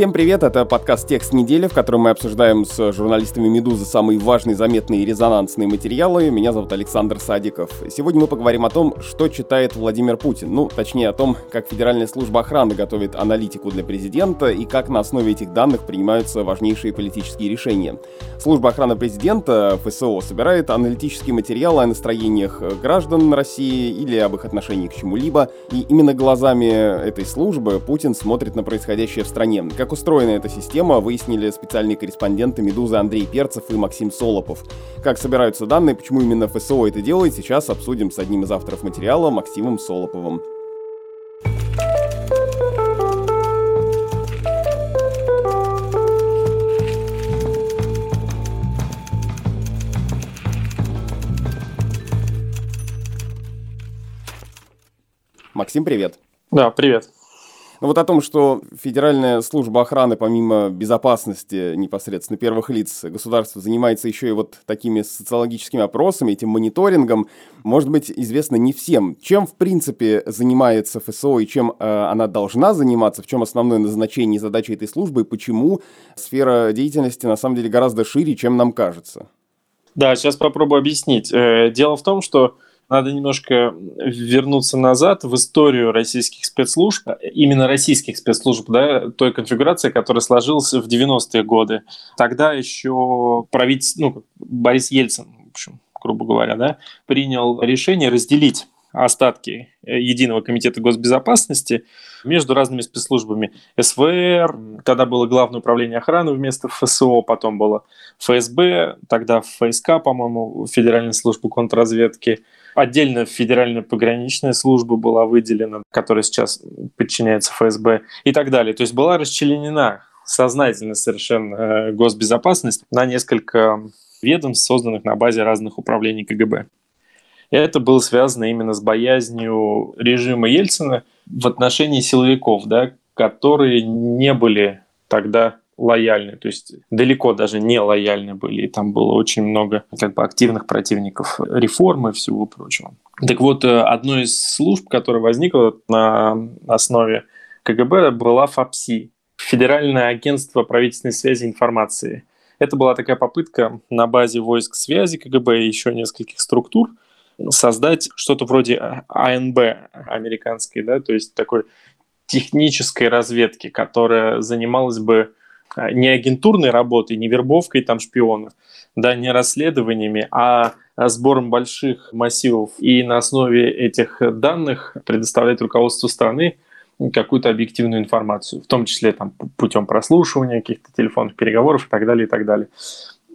Всем привет, это подкаст «Текст недели», в котором мы обсуждаем с журналистами «Медузы» самые важные, заметные и резонансные материалы. Меня зовут Александр Садиков. Сегодня мы поговорим о том, что читает Владимир Путин. Ну, точнее о том, как Федеральная служба охраны готовит аналитику для президента и как на основе этих данных принимаются важнейшие политические решения. Служба охраны президента, ФСО, собирает аналитические материалы о настроениях граждан России или об их отношении к чему-либо. И именно глазами этой службы Путин смотрит на происходящее в стране как устроена эта система, выяснили специальные корреспонденты «Медузы» Андрей Перцев и Максим Солопов. Как собираются данные, почему именно ФСО это делает, сейчас обсудим с одним из авторов материала Максимом Солоповым. Максим, привет. Да, привет. Но ну, вот о том, что Федеральная служба охраны, помимо безопасности непосредственно первых лиц государства, занимается еще и вот такими социологическими опросами, этим мониторингом, может быть известно не всем. Чем, в принципе, занимается ФСО и чем э, она должна заниматься, в чем основное назначение и задача этой службы, и почему сфера деятельности на самом деле гораздо шире, чем нам кажется? Да, сейчас попробую объяснить. Э, дело в том, что надо немножко вернуться назад в историю российских спецслужб, именно российских спецслужб, да, той конфигурации, которая сложилась в 90-е годы. Тогда еще правитель, ну, Борис Ельцин, в общем, грубо говоря, да, принял решение разделить остатки Единого комитета госбезопасности между разными спецслужбами. СВР, тогда было Главное управление охраны вместо ФСО, потом было ФСБ, тогда ФСК, по-моему, Федеральная служба контрразведки, Отдельно Федеральная пограничная служба была выделена, которая сейчас подчиняется ФСБ и так далее. То есть была расчленена сознательно совершенно э, госбезопасность на несколько ведомств, созданных на базе разных управлений КГБ. Это было связано именно с боязнью режима Ельцина в отношении силовиков, да, которые не были тогда лояльны, то есть далеко даже не лояльны были, и там было очень много как бы активных противников реформы и всего прочего. Так вот, э, одной из служб, которая возникла на основе КГБ, была ФАПСИ, Федеральное агентство правительственной связи и информации. Это была такая попытка на базе войск связи КГБ и еще нескольких структур создать что-то вроде АНБ американской, да, то есть такой технической разведки, которая занималась бы не агентурной работой, не вербовкой там шпионов, да, не расследованиями, а сбором больших массивов и на основе этих данных предоставлять руководству страны какую-то объективную информацию, в том числе там, путем прослушивания каких-то телефонных переговоров и так далее, и так далее.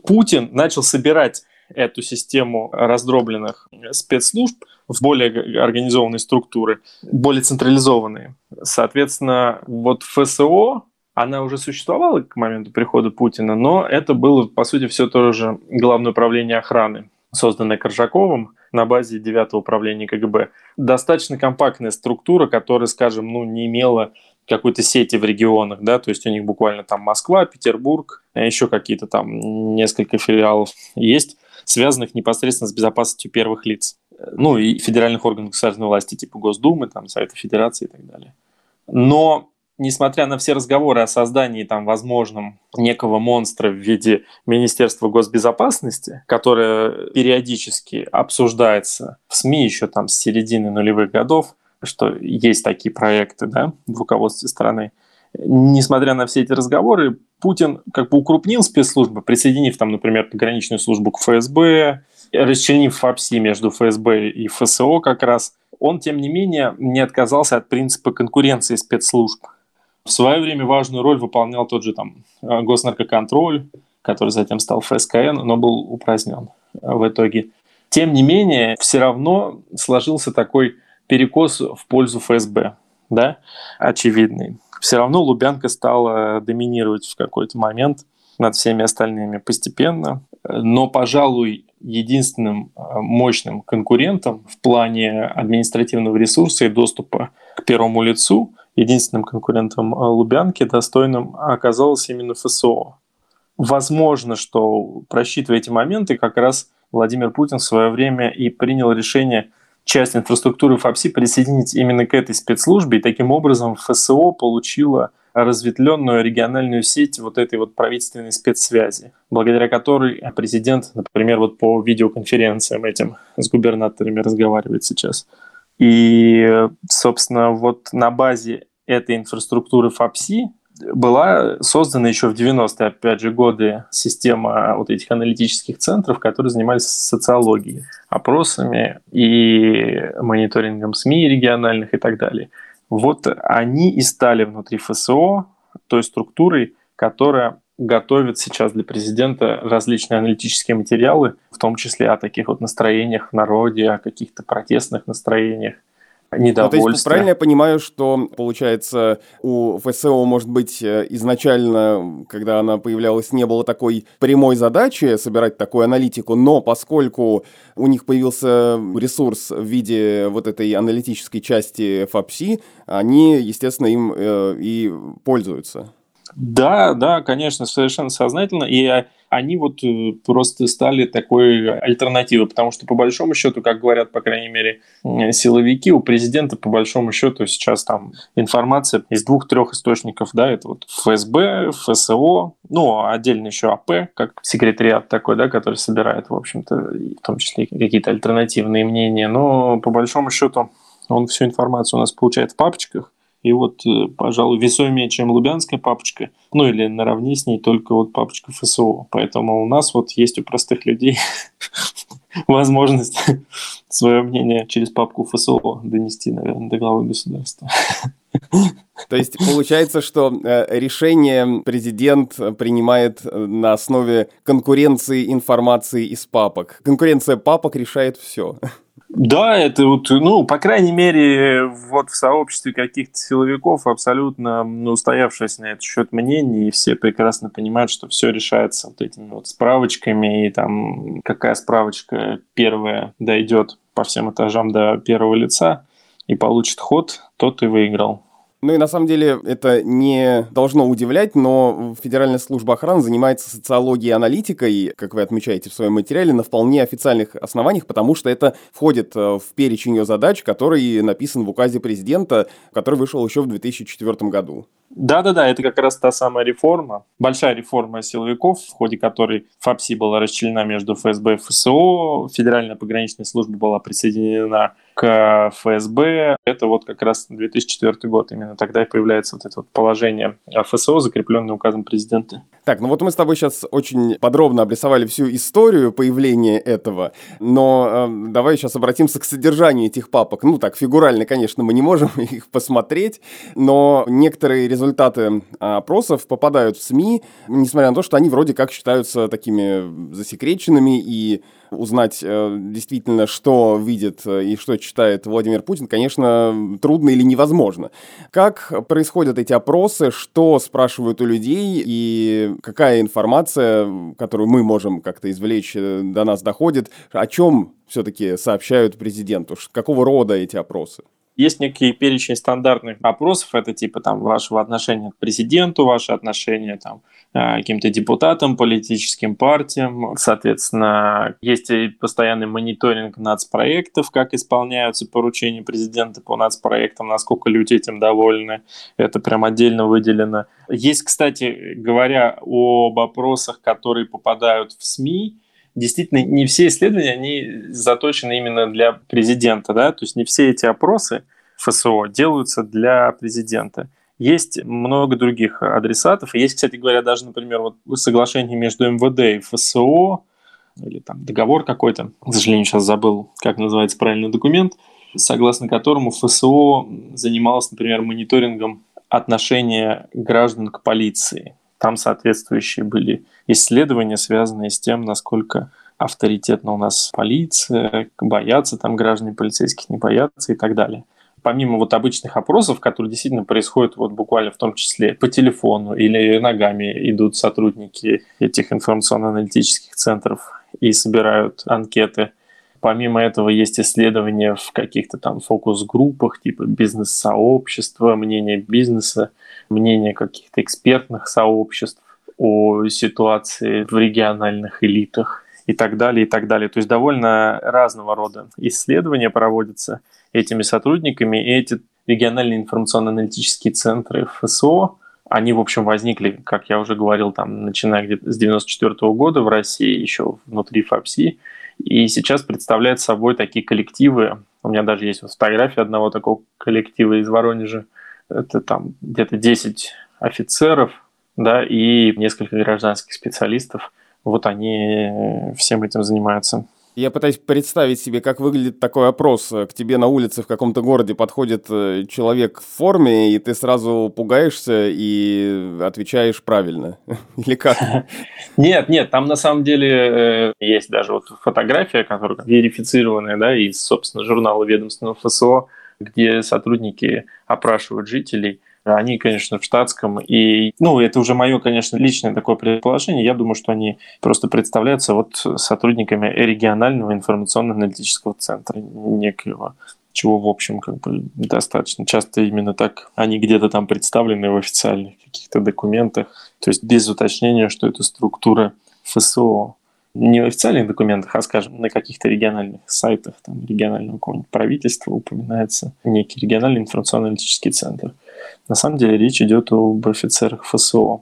Путин начал собирать эту систему раздробленных спецслужб в более организованные структуры, более централизованные. Соответственно, вот ФСО, она уже существовала к моменту прихода Путина, но это было, по сути, все тоже Главное управление охраны, созданное Коржаковым на базе 9 управления КГБ. Достаточно компактная структура, которая, скажем, ну, не имела какой-то сети в регионах, да, то есть у них буквально там Москва, Петербург, а еще какие-то там несколько филиалов есть, связанных непосредственно с безопасностью первых лиц. Ну и федеральных органов государственной власти, типа Госдумы, там, Совета Федерации и так далее. Но несмотря на все разговоры о создании там возможном некого монстра в виде Министерства госбезопасности, которое периодически обсуждается в СМИ еще там с середины нулевых годов, что есть такие проекты да, в руководстве страны, несмотря на все эти разговоры, Путин как бы укрупнил спецслужбы, присоединив там, например, пограничную службу к ФСБ, расчленив ФАПСИ между ФСБ и ФСО как раз, он, тем не менее, не отказался от принципа конкуренции спецслужб. В свое время важную роль выполнял тот же там э, госнаркоконтроль, который затем стал ФСКН, но был упразднен в итоге. Тем не менее, все равно сложился такой перекос в пользу ФСБ, да, очевидный. Все равно Лубянка стала доминировать в какой-то момент над всеми остальными постепенно. Но, пожалуй, единственным э, мощным конкурентом в плане административного ресурса и доступа к первому лицу – единственным конкурентом э, Лубянки достойным оказалось именно ФСО. Возможно, что просчитывая эти моменты, как раз Владимир Путин в свое время и принял решение часть инфраструктуры ФАПСИ присоединить именно к этой спецслужбе, и таким образом ФСО получила разветвленную региональную сеть вот этой вот правительственной спецсвязи, благодаря которой президент, например, вот по видеоконференциям этим с губернаторами разговаривает сейчас. И, собственно, вот на базе этой инфраструктуры ФАПСИ была создана еще в 90-е, опять же, годы система вот этих аналитических центров, которые занимались социологией, опросами и мониторингом СМИ региональных и так далее. Вот они и стали внутри ФСО той структурой, которая готовит сейчас для президента различные аналитические материалы, в том числе о таких вот настроениях в народе, о каких-то протестных настроениях недовольствие. Ну, то есть, правильно я понимаю, что, получается, у ФСО, может быть, э, изначально, когда она появлялась, не было такой прямой задачи собирать такую аналитику, но поскольку у них появился ресурс в виде вот этой аналитической части ФАПСИ, они, естественно, им э, и пользуются. Да, да, конечно, совершенно сознательно. И они вот э, просто стали такой альтернативой, потому что по большому счету, как говорят, по крайней мере, силовики, у президента по большому счету сейчас там информация из двух-трех источников, да, это вот ФСБ, ФСО, ну, отдельно еще АП, как секретариат такой, да, который собирает, в общем-то, в том числе какие-то альтернативные мнения, но по большому счету он всю информацию у нас получает в папочках, и вот, э, пожалуй, весомее, чем лубянская папочка, ну или наравне с ней только вот папочка ФСО. Поэтому у нас вот есть у простых людей возможность свое мнение через папку ФСО донести, наверное, до главы государства. То есть получается, что э, решение президент принимает на основе конкуренции информации из папок. Конкуренция папок решает все. Да, это вот, ну, по крайней мере, вот в сообществе каких-то силовиков абсолютно ну, устоявшееся на этот счет мнение, и все прекрасно понимают, что все решается вот этими вот справочками, и там какая справочка первая дойдет по всем этажам до первого лица и получит ход, тот и выиграл. Ну и на самом деле это не должно удивлять, но Федеральная служба охраны занимается социологией и аналитикой, как вы отмечаете в своем материале, на вполне официальных основаниях, потому что это входит э, в перечень ее задач, который написан в указе президента, который вышел еще в 2004 году. Да-да-да, это как раз та самая реформа, большая реформа силовиков, в ходе которой ФАПСИ была расчленена между ФСБ и ФСО, Федеральная пограничная служба была присоединена к ФСБ. Это вот как раз 2004 год. Именно тогда и появляется вот это вот положение ФСО, закрепленное указом президента. Так, ну вот мы с тобой сейчас очень подробно обрисовали всю историю появления этого, но э, давай сейчас обратимся к содержанию этих папок. Ну так, фигурально, конечно, мы не можем их посмотреть, но некоторые результаты опросов попадают в СМИ, несмотря на то, что они вроде как считаются такими засекреченными и узнать э, действительно, что видит э, и что читает Владимир Путин, конечно, трудно или невозможно. Как происходят эти опросы, что спрашивают у людей и какая информация, которую мы можем как-то извлечь, э, до нас доходит, о чем все-таки сообщают президенту, какого рода эти опросы? Есть некий перечень стандартных опросов, это типа там вашего отношения к президенту, ваше отношение там Э, каким-то депутатам, политическим партиям. Соответственно, есть и постоянный мониторинг нацпроектов, как исполняются поручения президента по нацпроектам, насколько люди этим довольны. Это прям отдельно выделено. Есть, кстати говоря, об опросах, которые попадают в СМИ, действительно не все исследования, они заточены именно для президента, да, то есть не все эти опросы ФСО делаются для президента. Есть много других адресатов. Есть, кстати говоря, даже, например, вот соглашение между МВД и ФСО, или там договор какой-то, к сожалению, сейчас забыл, как называется правильный документ, согласно которому ФСО занималось, например, мониторингом отношения граждан к полиции. Там соответствующие были исследования, связанные с тем, насколько авторитетна у нас полиция, боятся там граждане полицейских, не боятся и так далее помимо вот обычных опросов, которые действительно происходят вот буквально в том числе по телефону или ногами идут сотрудники этих информационно-аналитических центров и собирают анкеты. Помимо этого есть исследования в каких-то там фокус-группах, типа бизнес-сообщества, мнение бизнеса, мнение каких-то экспертных сообществ о ситуации в региональных элитах и так далее, и так далее. То есть довольно разного рода исследования проводятся этими сотрудниками, и эти региональные информационно-аналитические центры ФСО Они, в общем, возникли, как я уже говорил, там, начиная где-то с 94 года в России, еще внутри ФАПСИ, и сейчас представляют собой такие коллективы. У меня даже есть вот фотография одного такого коллектива из Воронежа. Это там где-то 10 офицеров, да, и несколько гражданских специалистов. Вот они всем этим занимаются. Я пытаюсь представить себе, как выглядит такой опрос. К тебе на улице в каком-то городе подходит э, человек в форме, и ты сразу пугаешься и отвечаешь правильно. Или как? Нет, нет, там на самом деле э, есть даже вот фотография, которая верифицированная, да, из, собственно, журнала ведомственного ФСО, где сотрудники опрашивают жителей – они, конечно, в штатском. И, ну, это уже мое, конечно, личное такое предположение. Я думаю, что они просто представляются вот сотрудниками регионального информационно-аналитического центра некоего чего, в общем, как бы достаточно часто именно так они где-то там представлены в официальных каких-то документах, то есть без уточнения, что это структура ФСО. Не в официальных документах, а, скажем, на каких-то региональных сайтах там, регионального правительства упоминается некий региональный информационно-аналитический центр. На самом деле речь идет об офицерах ФСО.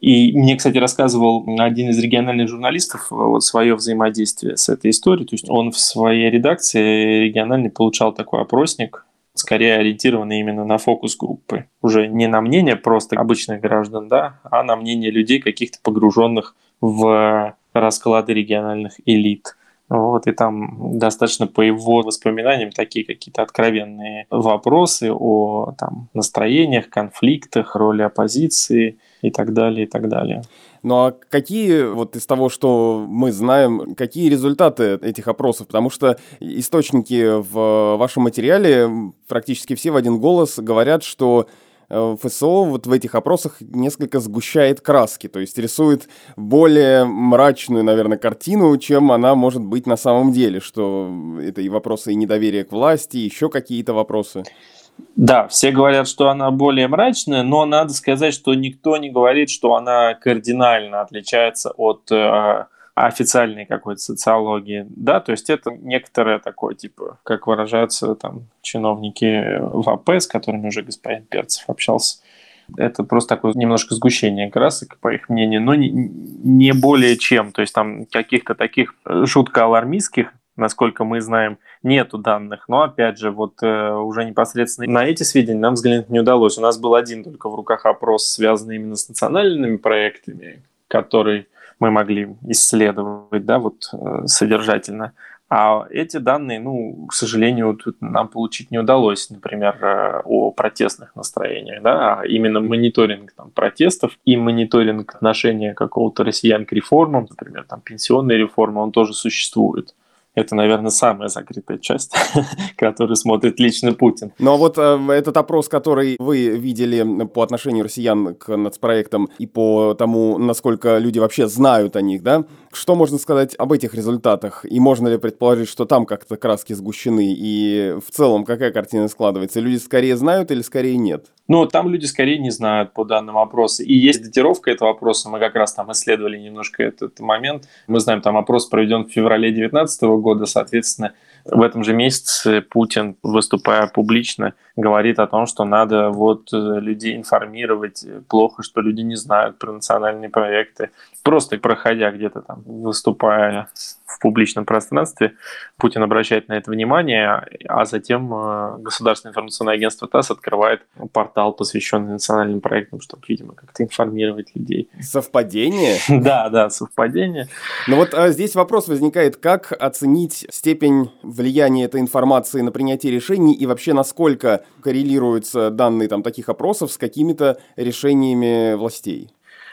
И мне, кстати, рассказывал один из региональных журналистов э, вот свое взаимодействие с этой историей. То есть он в своей редакции региональной получал такой опросник, скорее ориентированный именно на фокус группы. Уже не на мнение просто обычных граждан, да, а на мнение людей, каких-то погруженных в расклады региональных элит. Вот, и там достаточно по его воспоминаниям такие какие-то откровенные вопросы о там, настроениях, конфликтах, роли оппозиции и так далее, и так далее. Ну а какие, вот из того, что мы знаем, какие результаты этих опросов? Потому что источники в вашем материале практически все в один голос говорят, что ФСО вот в этих опросах несколько сгущает краски, то есть рисует более мрачную, наверное, картину, чем она может быть на самом деле, что это и вопросы и недоверия к власти, и еще какие-то вопросы. Да, все говорят, что она более мрачная, но надо сказать, что никто не говорит, что она кардинально отличается от э, официальной какой-то социологии, да, то есть это некоторое такое, типа, как выражаются там чиновники в с которыми уже господин Перцев общался, это просто такое немножко сгущение красок, по их мнению, но не, не более чем, то есть там каких-то таких шутка алармистских, насколько мы знаем, нету данных. Но опять же, вот э, уже непосредственно на эти сведения нам взглянуть не удалось. У нас был один только в руках опрос, связанный именно с национальными проектами, который мы могли исследовать, да, вот э, содержательно. А эти данные, ну, к сожалению, тут нам получить не удалось, например, э, о протестных настроениях, да, а именно мониторинг там, протестов и мониторинг отношения какого-то россиян к реформам, например, там пенсионная реформа, он тоже существует. Это, наверное, самая закрытая часть, которую смотрит лично Путин. Но вот э, этот опрос, который вы видели по отношению россиян к нацпроектам и по тому, насколько люди вообще знают о них, да, что можно сказать об этих результатах? И можно ли предположить, что там как-то краски сгущены? И в целом какая картина складывается? Люди скорее знают или скорее нет? Ну, там люди скорее не знают по данным вопросу. И есть датировка этого вопроса. Мы как раз там исследовали немножко этот момент. Мы знаем, там опрос проведен в феврале 2019 года, соответственно, в этом же месяце Путин, выступая публично, говорит о том, что надо вот э, людей информировать. Плохо, что люди не знают про национальные проекты. Просто проходя где-то там, выступая публичном пространстве, Путин обращает на это внимание, а затем э, Государственное информационное агентство ТАСС открывает портал, посвященный национальным проектам, чтобы, видимо, как-то информировать людей. Совпадение? Да, да, совпадение. Но вот а, здесь вопрос возникает, как оценить степень влияния этой информации на принятие решений и вообще насколько коррелируются данные там таких опросов с какими-то решениями властей?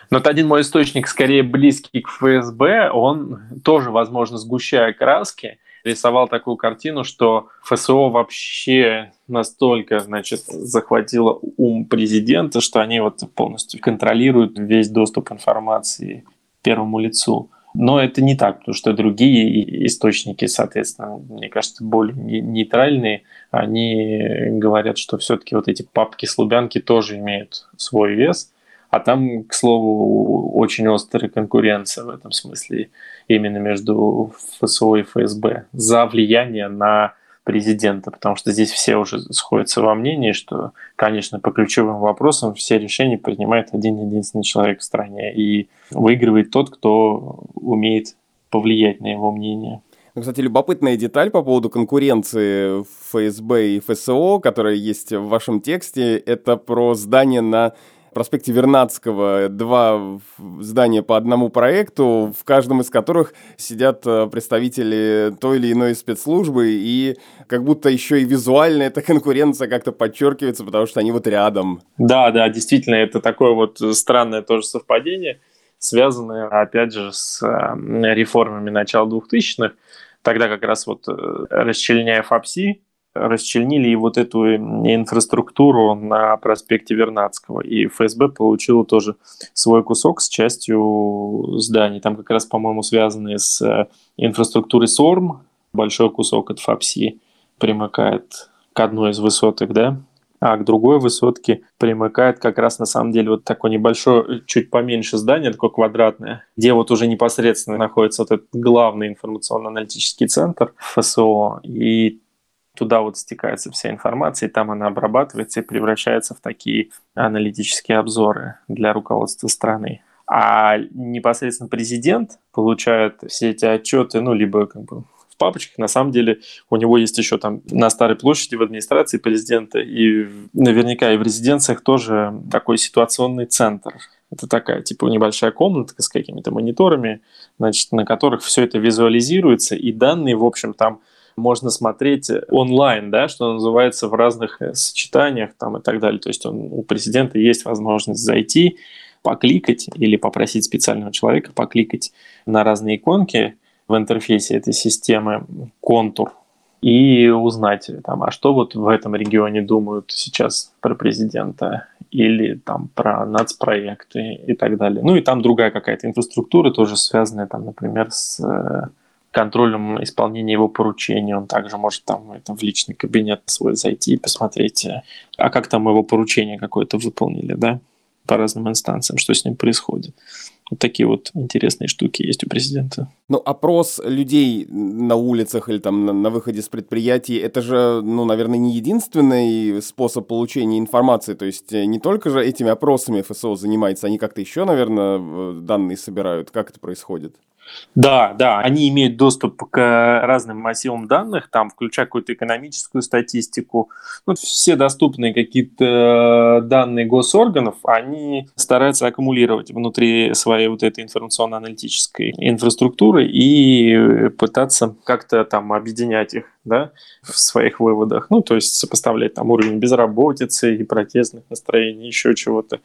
Но вот один мой источник, скорее близкий к ФСБ, он тоже, возможно, сгущая краски, рисовал такую картину, что ФСО вообще настолько, значит, захватило ум президента, что они вот полностью контролируют весь доступ информации первому лицу. Но это не так, потому что другие источники, соответственно, мне кажется, более нейтральные, они говорят, что все-таки вот эти папки с тоже имеют свой вес – а там, к слову, очень острая конкуренция в этом смысле именно между ФСО и ФСБ за влияние на президента, потому что здесь все уже сходятся во мнении, что, конечно, по ключевым вопросам все решения принимает один единственный человек в стране, и выигрывает тот, кто умеет повлиять на его мнение. Ну, кстати, любопытная деталь по поводу конкуренции ФСБ и ФСО, которая есть в вашем тексте, это про здание на проспекте Вернадского два здания по одному проекту, в каждом из которых сидят э, представители той или иной спецслужбы, и как будто еще и визуально эта конкуренция как-то подчеркивается, потому что они вот рядом. Да, да, действительно, это такое вот странное тоже совпадение, связанное, опять же, с э, реформами начала 2000-х. Тогда как раз вот э, расчленяя ФАПСИ, расчленили и вот эту инфраструктуру на проспекте Вернадского. И ФСБ получила тоже свой кусок с частью зданий. Там как раз, по-моему, связанные с э, инфраструктурой СОРМ. Большой кусок от ФАПСИ примыкает к одной из высоток, да, а к другой высотке примыкает как раз на самом деле вот такое небольшое, чуть поменьше здание, такое квадратное, где вот уже непосредственно находится вот этот главный информационно-аналитический центр ФСО, и туда вот стекается вся информация, и там она обрабатывается и превращается в такие аналитические обзоры для руководства страны. А непосредственно президент получает все эти отчеты, ну, либо как бы в папочках. На самом деле у него есть еще там на Старой площади в администрации президента и наверняка и в резиденциях тоже такой ситуационный центр. Это такая, типа, небольшая комната с какими-то мониторами, значит, на которых все это визуализируется, и данные, в общем, там можно смотреть онлайн, да, что называется, в разных э, сочетаниях там и так далее. То есть он, у президента есть возможность зайти, покликать или попросить специального человека покликать на разные иконки в интерфейсе этой системы, контур, и узнать, там, а что вот в этом регионе думают сейчас про президента или там про нацпроекты и так далее. Ну и там другая какая-то инфраструктура, тоже связанная, там, например, с э, контролем исполнения его поручений. Он также может там это, в личный кабинет свой зайти и посмотреть, э, а как там его поручение какое-то выполнили, да, по разным инстанциям, что с ним происходит. Вот такие вот интересные штуки есть у президента. Ну, опрос людей на улицах или там на, на выходе с предприятий, это же, ну, наверное, не единственный способ получения информации. То есть э, не только же этими опросами ФСО занимается, они как-то еще, наверное, данные собирают. Как это происходит? Да, да, они имеют доступ к разным массивам данных, там, включая какую-то экономическую статистику. Ну, все доступные какие-то данные госорганов, они стараются аккумулировать внутри своей вот этой информационно-аналитической инфраструктуры и пытаться как-то там объединять их да, в своих выводах. Ну, то есть сопоставлять там уровень безработицы и протестных настроений, еще чего-то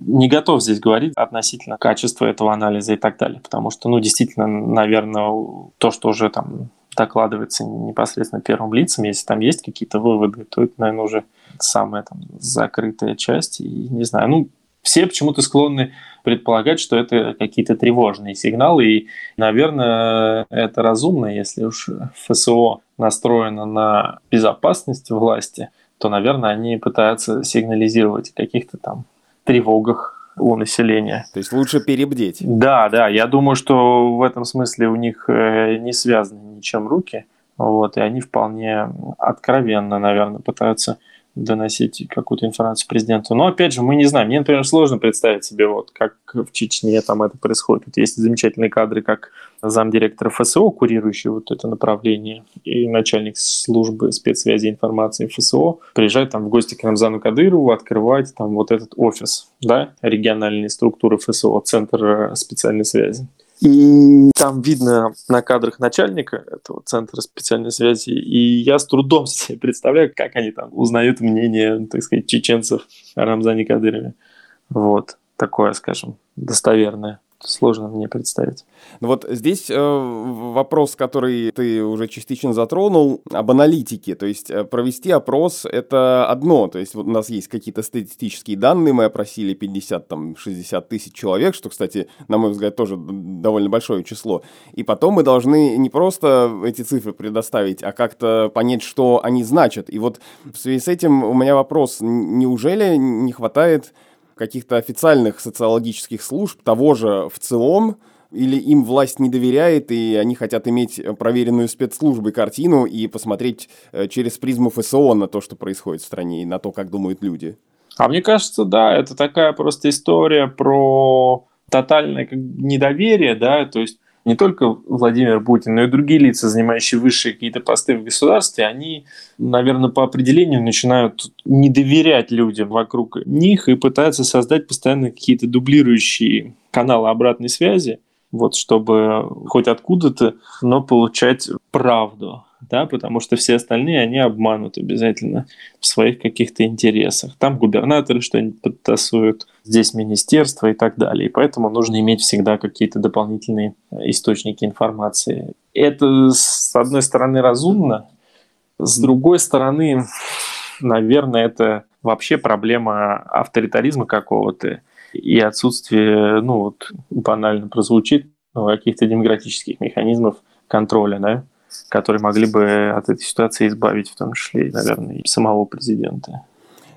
не готов здесь говорить относительно качества этого анализа и так далее, потому что, ну, действительно, наверное, то, что уже там докладывается непосредственно первым лицам, если там есть какие-то выводы, то это, наверное, уже самая там закрытая часть. И не знаю, ну, все почему-то склонны предполагать, что это какие-то тревожные сигналы, и, наверное, это разумно, если уж ФСО настроено на безопасность власти, то, наверное, они пытаются сигнализировать каких-то там тревогах у населения. То есть лучше перебдеть. Да, да, я думаю, что в этом смысле у них э, не связаны ничем руки, вот, и они вполне откровенно, наверное, пытаются доносить какую-то информацию президенту. Но опять же, мы не знаем. Мне, например, сложно представить себе, вот как в Чечне там это происходит. Вот есть замечательные кадры, как замдиректора ФСО, курирующий вот это направление, и начальник службы спецсвязи информации ФСО приезжает там в гости к Рамзану Кадырову, открывать там вот этот офис, да, региональной структуры ФСО, Центр специальной связи. И там видно на кадрах начальника этого центра специальной связи, и я с трудом себе представляю, как они там узнают мнение, так сказать, чеченцев о Рамзане Кадырове. Вот, такое, скажем, достоверное сложно мне представить. Ну вот здесь э, вопрос, который ты уже частично затронул, об аналитике. То есть э, провести опрос — это одно. То есть вот у нас есть какие-то статистические данные, мы опросили 50-60 тысяч человек, что, кстати, на мой взгляд, тоже довольно большое число. И потом мы должны не просто эти цифры предоставить, а как-то понять, что они значат. И вот в связи с этим у меня вопрос, неужели не хватает каких-то официальных социологических служб, того же в целом, или им власть не доверяет, и они хотят иметь проверенную спецслужбой картину и посмотреть э, через призму ФСО на то, что происходит в стране, и на то, как думают люди? А мне кажется, да, это такая просто история про тотальное недоверие, да, то есть не только Владимир Путин, но и другие лица, занимающие высшие какие-то посты в государстве, они, наверное, по определению начинают не доверять людям вокруг них и пытаются создать постоянно какие-то дублирующие каналы обратной связи, вот, чтобы хоть откуда-то, но получать правду да, потому что все остальные, они обманут обязательно в своих каких-то интересах. Там губернаторы что-нибудь подтасуют, здесь министерство и так далее. И поэтому нужно иметь всегда какие-то дополнительные источники информации. Это, с одной стороны, разумно, с другой стороны, наверное, это вообще проблема авторитаризма какого-то и отсутствие, ну вот банально прозвучит, каких-то демократических механизмов контроля, да, которые могли бы от этой ситуации избавить, в том числе, наверное, и самого президента.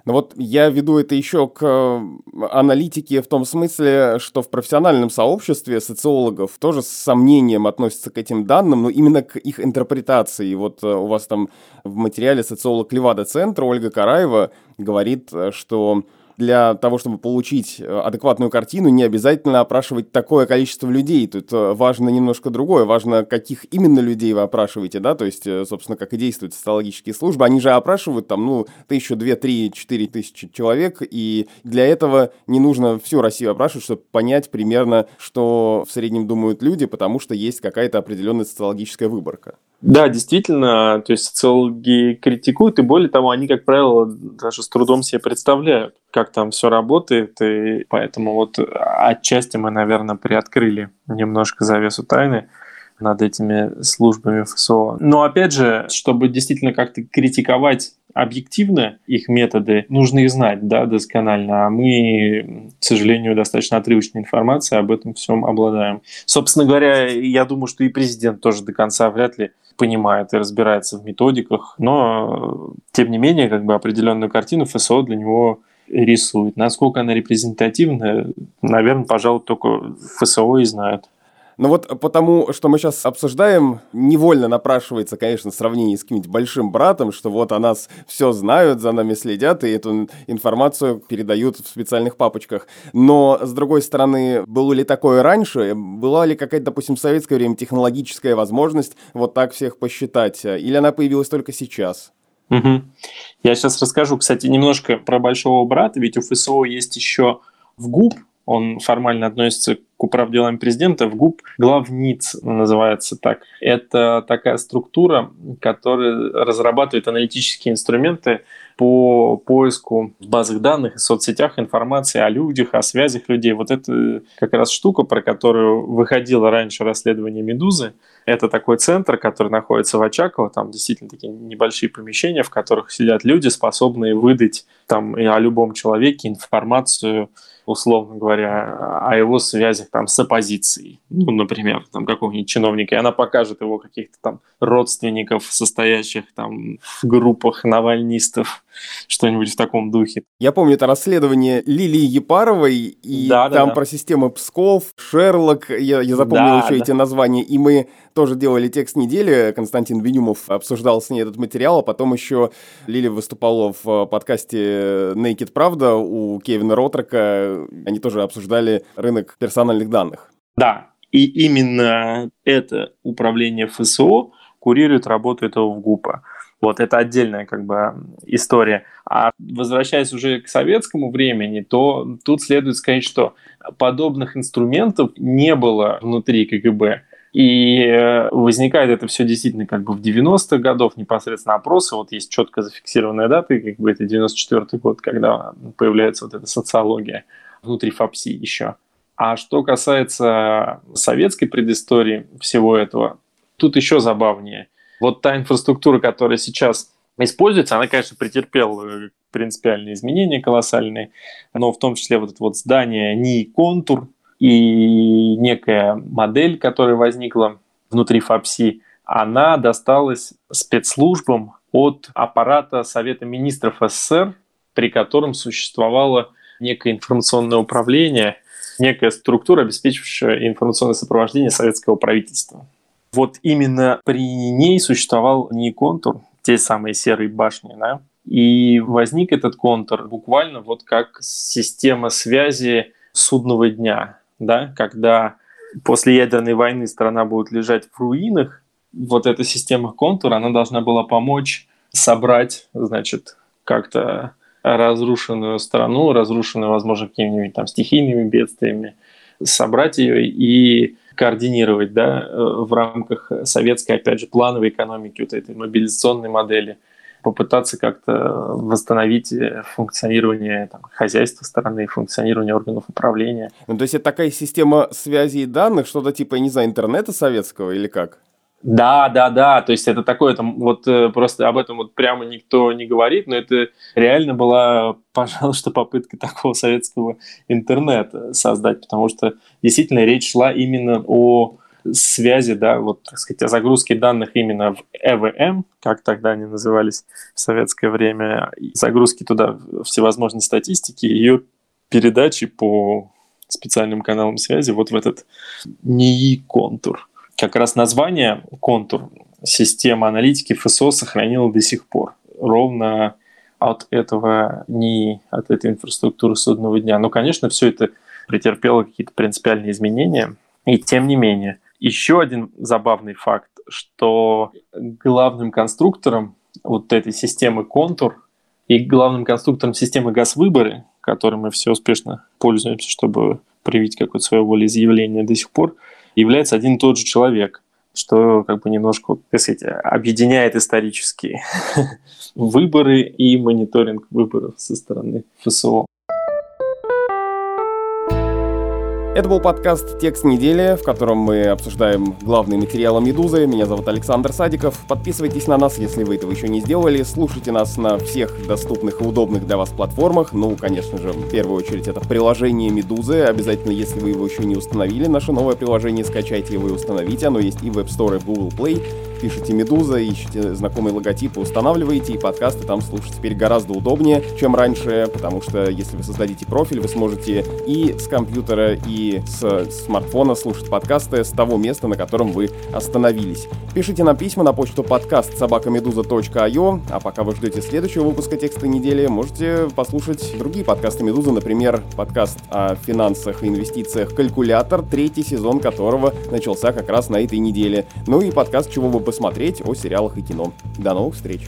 Ну вот я веду это еще к э, аналитике в том смысле, что в профессиональном сообществе социологов тоже с сомнением относятся к этим данным, но именно к их интерпретации. Вот э, у вас там в материале социолог Левада-центра Ольга Караева говорит, э, что для того, чтобы получить э, адекватную картину, не обязательно опрашивать такое количество людей. Тут э, важно немножко другое. Важно, каких именно людей вы опрашиваете, да, то есть, э, собственно, как и действуют социологические службы. Они же опрашивают там, ну, тысячу, две, три, четыре тысячи человек, и для этого не нужно всю Россию опрашивать, чтобы понять примерно, что в среднем думают люди, потому что есть какая-то определенная социологическая выборка. Да, действительно, то есть социологи критикуют, и более того, они, как правило, даже с трудом себе представляют, как там все работает, и поэтому вот отчасти мы, наверное, приоткрыли немножко завесу тайны над этими службами ФСО. Но опять же, чтобы действительно как-то критиковать объективно их методы, нужно их знать, да, досконально. А мы, к сожалению, достаточно отрывочной информации об этом всем обладаем. Собственно говоря, я думаю, что и президент тоже до конца вряд ли понимает и разбирается в методиках, но тем не менее, как бы определенную картину ФСО для него рисует. Насколько она репрезентативна, наверное, пожалуй, только ФСО и знает. Но вот потому, что мы сейчас обсуждаем, невольно напрашивается, конечно, сравнение с каким-нибудь большим братом, что вот о нас все знают, за нами следят, и эту информацию передают в специальных папочках. Но, с другой стороны, было ли такое раньше? Была ли какая-то, допустим, в советское время технологическая возможность вот так всех посчитать? Или она появилась только сейчас? Угу. Я сейчас расскажу, кстати, немножко про большого брата, ведь у ФСО есть еще в ГУП, он формально относится к управделам президента, в ГУП главниц называется так. Это такая структура, которая разрабатывает аналитические инструменты по поиску в базах данных и соцсетях информации о людях, о связях людей. Вот это как раз штука, про которую выходило раньше расследование «Медузы». Это такой центр, который находится в Очаково. Там действительно такие небольшие помещения, в которых сидят люди, способные выдать там и о любом человеке информацию условно говоря, о его связях там с оппозицией, ну, например, там какого-нибудь чиновника, и она покажет его каких-то там родственников, состоящих там в группах навальнистов, что-нибудь в таком духе. Я помню это расследование Лилии Епаровой, и да, там да, да. про систему Псков, Шерлок, я, я запомнил да, еще да. эти названия, и мы тоже делали текст недели, Константин Винюмов обсуждал с ней этот материал, а потом еще Лили выступала в подкасте Naked Правда у Кевина Ротрека, они тоже обсуждали рынок персональных данных. Да, и именно это управление ФСО курирует работу этого ГУПа. Вот это отдельная как бы история. А возвращаясь уже к советскому времени, то тут следует сказать, что подобных инструментов не было внутри КГБ. И э, возникает это все действительно как бы в 90-х годов непосредственно опросы. Вот есть четко зафиксированная дата, как бы это 94-й год, когда появляется вот эта социология внутри ФАПСИ еще. А что касается советской предыстории всего этого, тут еще забавнее – вот та инфраструктура, которая сейчас используется, она, конечно, претерпела э, принципиальные изменения колоссальные, но в том числе вот это вот здание НИИ «Контур» и некая модель, которая возникла внутри ФАПСИ, она досталась спецслужбам от аппарата Совета министров СССР, при котором существовало некое информационное управление, некая структура, обеспечивающая информационное сопровождение советского правительства. Вот именно при ней существовал не контур, те самые серые башни, да, и возник этот контур буквально вот как система связи судного дня, да, когда после ядерной войны страна будет лежать в руинах, вот эта система контура, она должна была помочь собрать, значит, как-то разрушенную страну, разрушенную, возможно, какими-нибудь там стихийными бедствиями, собрать ее и координировать да, э, в рамках советской, опять же, плановой экономики, вот этой мобилизационной модели, попытаться как-то восстановить э, функционирование там, хозяйства страны, функционирование органов управления. Ну, то есть это такая система связи и данных, что-то типа, я не знаю, интернета советского или как? Да, да, да, то есть это такое, там, вот э, просто об этом вот прямо никто не говорит, но это реально была, пожалуй, что попытка такого советского интернета создать, потому что действительно речь шла именно о связи, да, вот, так сказать, о загрузке данных именно в ЭВМ, как тогда они назывались в советское время, загрузки туда всевозможной статистики, ее передачи по специальным каналам связи вот в этот НИИ-контур как раз название контур система аналитики ФСО сохранила до сих пор. Ровно от этого, не от этой инфраструктуры судного дня. Но, конечно, все это претерпело какие-то принципиальные изменения. И тем не менее, еще один забавный факт, что главным конструктором вот этой системы контур и главным конструктором системы газ-выборы, которой мы все успешно пользуемся, чтобы проявить какое-то свое волеизъявление до сих пор, является один и тот же человек, что как бы немножко, так сказать, объединяет исторические выборы и мониторинг выборов со стороны ФСО. Это был подкаст «Текст недели», в котором мы обсуждаем главные материалы «Медузы». Меня зовут Александр Садиков. Подписывайтесь на нас, если вы этого еще не сделали. Слушайте нас на всех доступных и удобных для вас платформах. Ну, конечно же, в первую очередь это приложение «Медузы». Обязательно, если вы его еще не установили, наше новое приложение скачайте его и установите. Оно есть и в App Store, и в Google Play пишите «Медуза», ищите знакомые логотипы, устанавливаете, и подкасты там слушать теперь гораздо удобнее, чем раньше, потому что если вы создадите профиль, вы сможете и с компьютера, и с смартфона слушать подкасты с того места, на котором вы остановились. Пишите нам письма на почту подкаст собакамедуза.io, а пока вы ждете следующего выпуска текста недели, можете послушать другие подкасты Медузы, например, подкаст о финансах и инвестициях «Калькулятор», третий сезон которого начался как раз на этой неделе. Ну и подкаст «Чего вы посмотреть о сериалах и кино. До новых встреч!